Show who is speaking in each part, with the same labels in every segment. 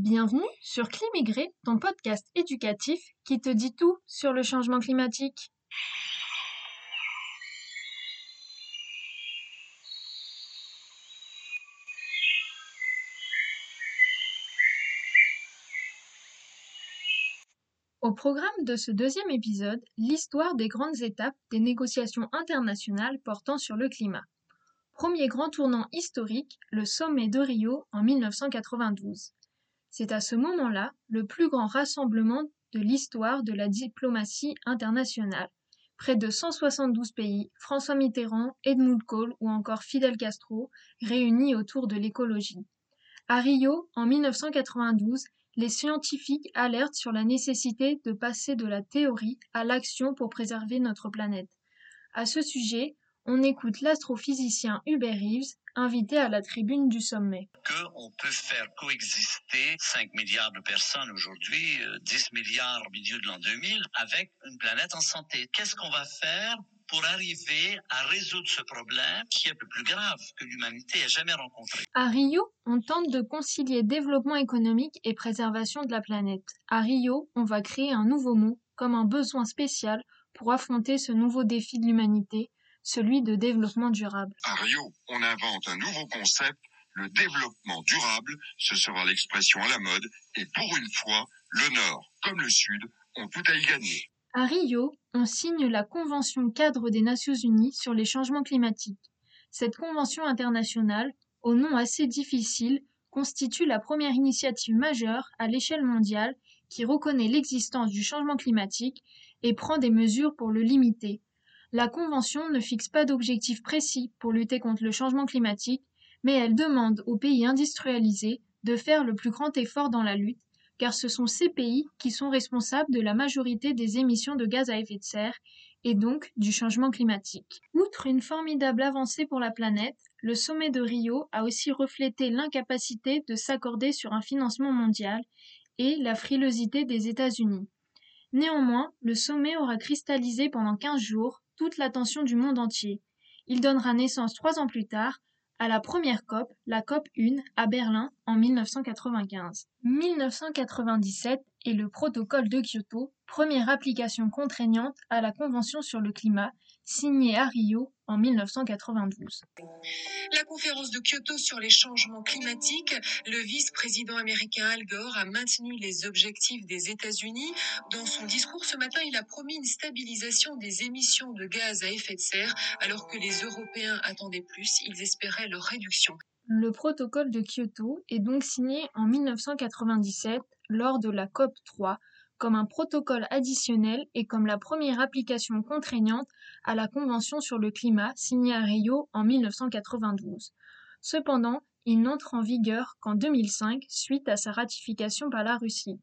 Speaker 1: Bienvenue sur Climigré, ton podcast éducatif qui te dit tout sur le changement climatique. Au programme de ce deuxième épisode, l'histoire des grandes étapes des négociations internationales portant sur le climat. Premier grand tournant historique, le sommet de Rio en 1992. C'est à ce moment-là le plus grand rassemblement de l'histoire de la diplomatie internationale. Près de 172 pays, François Mitterrand, Edmund Kohl ou encore Fidel Castro réunis autour de l'écologie. À Rio, en 1992, les scientifiques alertent sur la nécessité de passer de la théorie à l'action pour préserver notre planète. À ce sujet, on écoute l'astrophysicien Hubert Reeves, invité à la tribune du sommet.
Speaker 2: Qu'on peut faire coexister 5 milliards de personnes aujourd'hui, 10 milliards au milieu de l'an 2000, avec une planète en santé. Qu'est-ce qu'on va faire pour arriver à résoudre ce problème qui est le plus grave que l'humanité ait jamais rencontré?
Speaker 1: À Rio, on tente de concilier développement économique et préservation de la planète. À Rio, on va créer un nouveau mot, comme un besoin spécial pour affronter ce nouveau défi de l'humanité, celui de développement durable.
Speaker 3: À Rio, on invente un nouveau concept, le développement durable, ce sera l'expression à la mode, et pour une fois, le Nord comme le Sud ont tout à y gagner.
Speaker 1: À Rio, on signe la Convention cadre des Nations Unies sur les changements climatiques. Cette convention internationale, au nom assez difficile, constitue la première initiative majeure à l'échelle mondiale qui reconnaît l'existence du changement climatique et prend des mesures pour le limiter. La Convention ne fixe pas d'objectifs précis pour lutter contre le changement climatique, mais elle demande aux pays industrialisés de faire le plus grand effort dans la lutte car ce sont ces pays qui sont responsables de la majorité des émissions de gaz à effet de serre et donc du changement climatique. Outre une formidable avancée pour la planète, le sommet de Rio a aussi reflété l'incapacité de s'accorder sur un financement mondial et la frilosité des États-Unis. Néanmoins, le sommet aura cristallisé pendant 15 jours toute l'attention du monde entier. Il donnera naissance trois ans plus tard à la première COP, la COP 1 à Berlin en 1995. 1997 est le protocole de Kyoto, première application contraignante à la Convention sur le climat, signée à Rio en 1992.
Speaker 4: La conférence de Kyoto sur les changements climatiques, le vice-président américain Al Gore a maintenu les objectifs des États-Unis. Dans son discours ce matin, il a promis une stabilisation des émissions de gaz à effet de serre, alors que les Européens attendaient plus, ils espéraient leur réduction.
Speaker 1: Le protocole de Kyoto est donc signé en 1997 lors de la COP 3 comme un protocole additionnel et comme la première application contraignante à la Convention sur le climat signée à Rio en 1992. Cependant, il n'entre en vigueur qu'en 2005 suite à sa ratification par la Russie.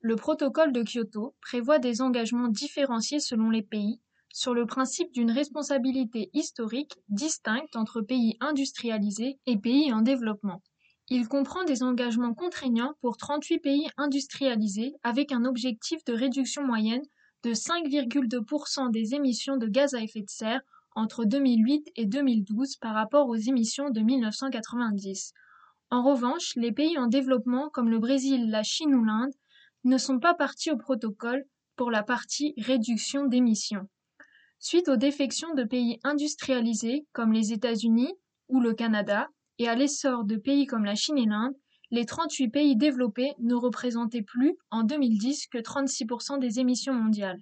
Speaker 1: Le protocole de Kyoto prévoit des engagements différenciés selon les pays sur le principe d'une responsabilité historique distincte entre pays industrialisés et pays en développement. Il comprend des engagements contraignants pour 38 pays industrialisés avec un objectif de réduction moyenne de 5,2% des émissions de gaz à effet de serre entre 2008 et 2012 par rapport aux émissions de 1990. En revanche, les pays en développement comme le Brésil, la Chine ou l'Inde ne sont pas partis au protocole pour la partie réduction d'émissions. Suite aux défections de pays industrialisés comme les États-Unis ou le Canada, et à l'essor de pays comme la Chine et l'Inde, les 38 pays développés ne représentaient plus, en 2010, que 36% des émissions mondiales.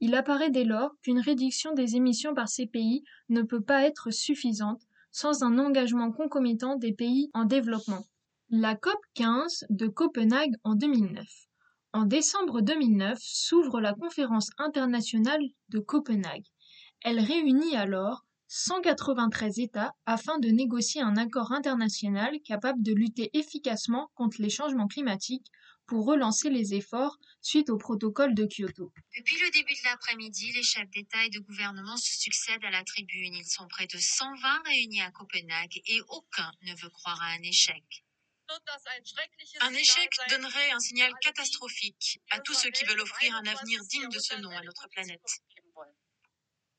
Speaker 1: Il apparaît dès lors qu'une réduction des émissions par ces pays ne peut pas être suffisante sans un engagement concomitant des pays en développement. La COP 15 de Copenhague en 2009. En décembre 2009 s'ouvre la conférence internationale de Copenhague. Elle réunit alors 193 États afin de négocier un accord international capable de lutter efficacement contre les changements climatiques pour relancer les efforts suite au protocole de Kyoto.
Speaker 5: Depuis le début de l'après-midi, les chefs d'État et de gouvernement se succèdent à la tribune. Ils sont près de 120 réunis à Copenhague et aucun ne veut croire à un échec.
Speaker 4: Un échec donnerait un signal catastrophique à tous ceux qui veulent offrir un avenir digne de ce nom à notre planète.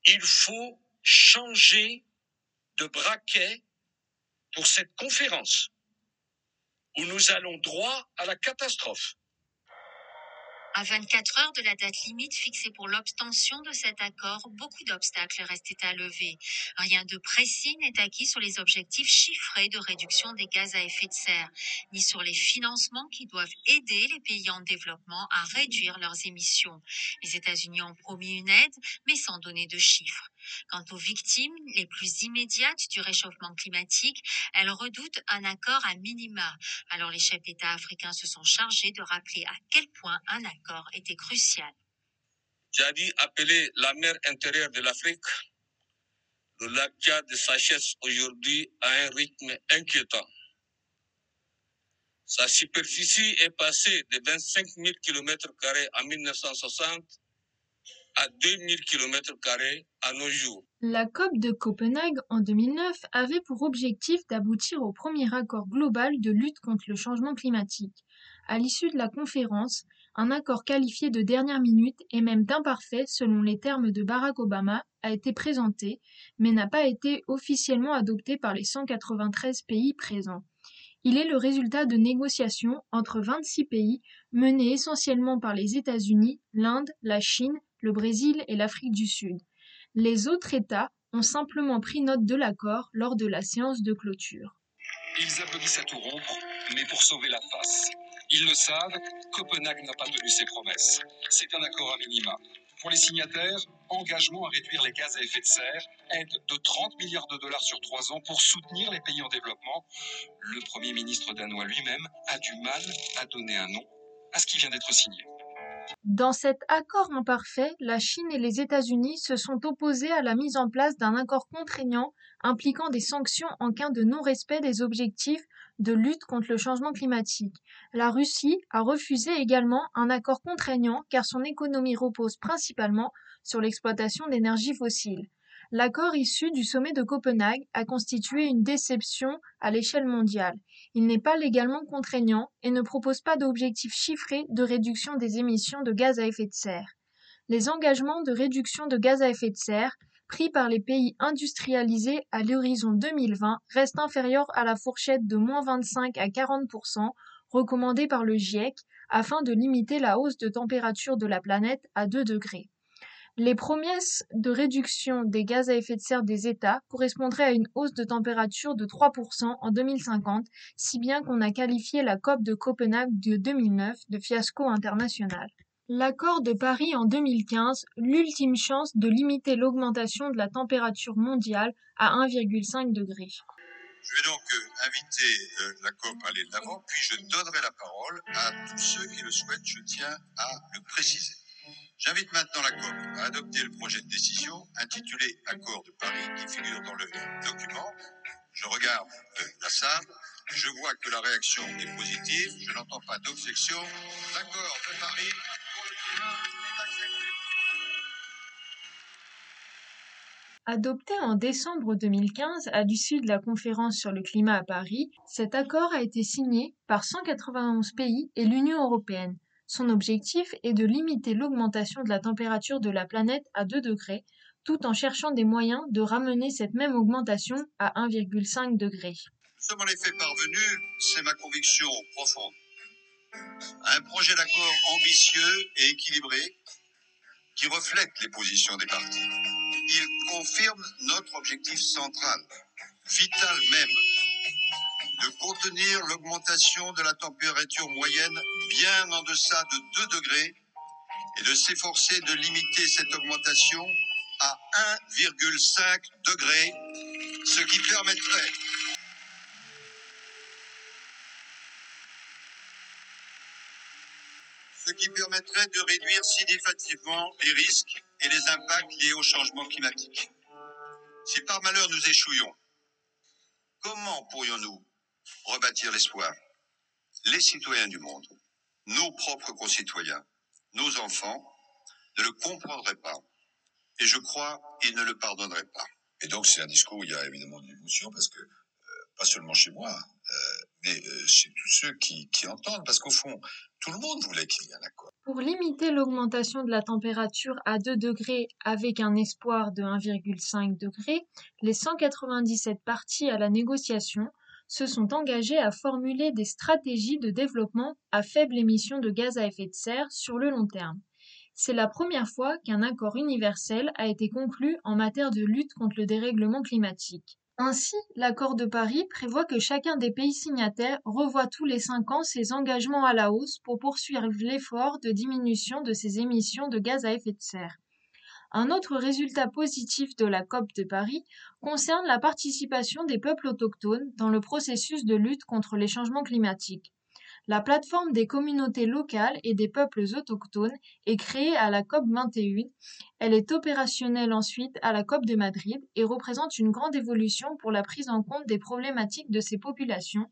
Speaker 2: Il faut changer de braquet pour cette conférence.
Speaker 6: où nous allons droit à la catastrophe.
Speaker 5: À 24 heures de la date limite fixée pour l'obtention de cet accord, beaucoup d'obstacles restaient à lever. Rien de précis n'est acquis sur les objectifs chiffrés de réduction des gaz à effet de serre, ni sur les financements qui doivent aider les pays en développement à réduire leurs émissions. Les États-Unis ont promis une aide, mais sans donner de chiffres. Quant aux victimes les plus immédiates du réchauffement climatique, elles redoutent un accord à minima. Alors les chefs d'État africains se sont chargés de rappeler à quel point un accord était crucial.
Speaker 6: J'ai appeler la mer intérieure de l'Afrique. Le lac Tchad s'achève aujourd'hui à un rythme inquiétant. Sa superficie est passée de 25 000 km en 1960 à 2000 km à nos jours.
Speaker 1: La COP de Copenhague en 2009 avait pour objectif d'aboutir au premier accord global de lutte contre le changement climatique. À l'issue de la conférence, un accord qualifié de dernière minute et même d'imparfait selon les termes de Barack Obama a été présenté, mais n'a pas été officiellement adopté par les 193 pays présents. Il est le résultat de négociations entre 26 pays menées essentiellement par les États-Unis, l'Inde, la Chine, le Brésil et l'Afrique du Sud. Les autres États ont simplement pris note de l'accord lors de la séance de clôture.
Speaker 7: Ils applaudissent à tout rompre, mais pour sauver la face. Ils le savent, Copenhague n'a pas tenu ses promesses. C'est un accord à minima. Pour les signataires, engagement à réduire les gaz à effet de serre, aide de 30 milliards de dollars sur trois ans pour soutenir les pays en développement. Le Premier ministre danois lui-même a du mal à donner un nom à ce qui vient d'être signé.
Speaker 1: Dans cet accord imparfait, la Chine et les États-Unis se sont opposés à la mise en place d'un accord contraignant impliquant des sanctions en cas de non-respect des objectifs de lutte contre le changement climatique. La Russie a refusé également un accord contraignant car son économie repose principalement sur l'exploitation d'énergies fossiles. L'accord issu du sommet de Copenhague a constitué une déception à l'échelle mondiale. Il n'est pas légalement contraignant et ne propose pas d'objectifs chiffrés de réduction des émissions de gaz à effet de serre. Les engagements de réduction de gaz à effet de serre pris par les pays industrialisés à l'horizon 2020 restent inférieurs à la fourchette de moins 25 à 40 recommandée par le GIEC afin de limiter la hausse de température de la planète à 2 degrés. Les promesses de réduction des gaz à effet de serre des États correspondraient à une hausse de température de 3% en 2050, si bien qu'on a qualifié la COP de Copenhague de 2009 de fiasco international. L'accord de Paris en 2015, l'ultime chance de limiter l'augmentation de la température mondiale à 1,5 degré.
Speaker 3: Je vais donc euh, inviter euh, la COP à aller de l'avant, puis je donnerai la parole à tous ceux qui le souhaitent, je tiens à le préciser. J'invite maintenant la COP à adopter le projet de décision intitulé Accord de Paris qui figure dans le document. Je regarde euh, la salle, je vois que la réaction est positive, je n'entends pas d'objection. L'accord de Paris pour le climat est accepté.
Speaker 1: Adopté en décembre 2015 à l'issue de la conférence sur le climat à Paris, cet accord a été signé par 191 pays et l'Union européenne. Son objectif est de limiter l'augmentation de la température de la planète à 2 degrés, tout en cherchant des moyens de ramener cette même augmentation à 1,5 degré.
Speaker 3: Nous sommes en effet parvenus, c'est ma conviction profonde, un projet d'accord ambitieux et équilibré qui reflète les positions des partis. Il confirme notre objectif central, vital même, de contenir l'augmentation de la température moyenne bien en deçà de 2 degrés et de s'efforcer de limiter cette augmentation à 1,5 degré, ce qui permettrait ce qui permettrait de réduire significativement les risques et les impacts liés au changement climatique. Si par malheur nous échouions, comment pourrions-nous rebâtir l'espoir. Les citoyens du monde, nos propres concitoyens, nos enfants, ne le comprendraient pas. Et je crois qu'ils ne le pardonneraient pas.
Speaker 8: Et donc c'est un discours où il y a évidemment de l'émotion parce que, euh, pas seulement chez moi, euh, mais euh, chez tous ceux qui, qui entendent, parce qu'au fond, tout le monde voulait qu'il y ait un accord.
Speaker 1: Pour limiter l'augmentation de la température à 2 degrés avec un espoir de 1,5 degré, les 197 parties à la négociation se sont engagés à formuler des stratégies de développement à faible émission de gaz à effet de serre sur le long terme. C'est la première fois qu'un accord universel a été conclu en matière de lutte contre le dérèglement climatique. Ainsi, l'accord de Paris prévoit que chacun des pays signataires revoit tous les cinq ans ses engagements à la hausse pour poursuivre l'effort de diminution de ses émissions de gaz à effet de serre. Un autre résultat positif de la COP de Paris concerne la participation des peuples autochtones dans le processus de lutte contre les changements climatiques. La plateforme des communautés locales et des peuples autochtones est créée à la COP 21. Elle est opérationnelle ensuite à la COP de Madrid et représente une grande évolution pour la prise en compte des problématiques de ces populations,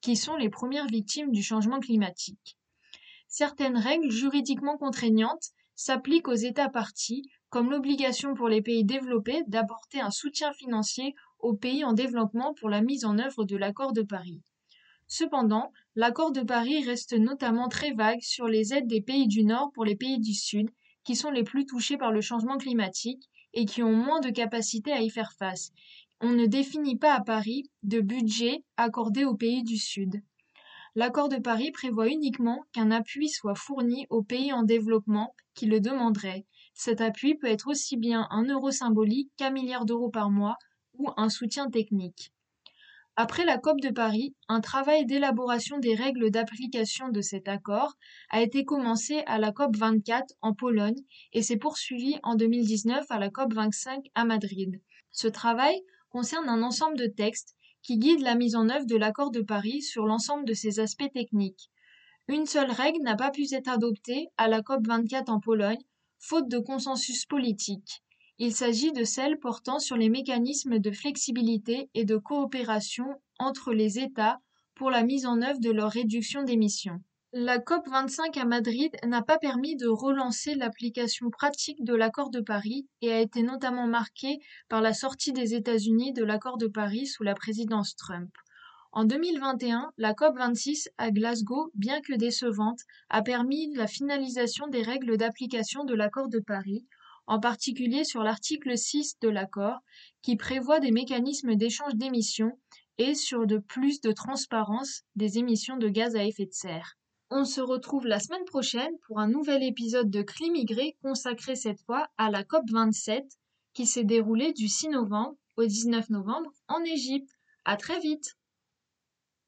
Speaker 1: qui sont les premières victimes du changement climatique. Certaines règles juridiquement contraignantes s'appliquent aux États partis, comme l'obligation pour les pays développés d'apporter un soutien financier aux pays en développement pour la mise en œuvre de l'accord de Paris. Cependant, l'accord de Paris reste notamment très vague sur les aides des pays du Nord pour les pays du Sud, qui sont les plus touchés par le changement climatique et qui ont moins de capacité à y faire face. On ne définit pas à Paris de budget accordé aux pays du Sud. L'accord de Paris prévoit uniquement qu'un appui soit fourni aux pays en développement qui le demanderaient. Cet appui peut être aussi bien un euro symbolique qu'un milliard d'euros par mois ou un soutien technique. Après la COP de Paris, un travail d'élaboration des règles d'application de cet accord a été commencé à la COP 24 en Pologne et s'est poursuivi en 2019 à la COP 25 à Madrid. Ce travail concerne un ensemble de textes qui guident la mise en œuvre de l'accord de Paris sur l'ensemble de ses aspects techniques. Une seule règle n'a pas pu être adoptée à la COP 24 en Pologne, faute de consensus politique. Il s'agit de celle portant sur les mécanismes de flexibilité et de coopération entre les États pour la mise en œuvre de leur réduction d'émissions. La COP25 à Madrid n'a pas permis de relancer l'application pratique de l'accord de Paris et a été notamment marquée par la sortie des États-Unis de l'accord de Paris sous la présidence Trump. En 2021, la COP26 à Glasgow, bien que décevante, a permis la finalisation des règles d'application de l'accord de Paris en particulier sur l'article 6 de l'accord, qui prévoit des mécanismes d'échange d'émissions et sur de plus de transparence des émissions de gaz à effet de serre. On se retrouve la semaine prochaine pour un nouvel épisode de Climigré consacré cette fois à la COP 27 qui s'est déroulée du 6 novembre au 19 novembre en Égypte. À très vite!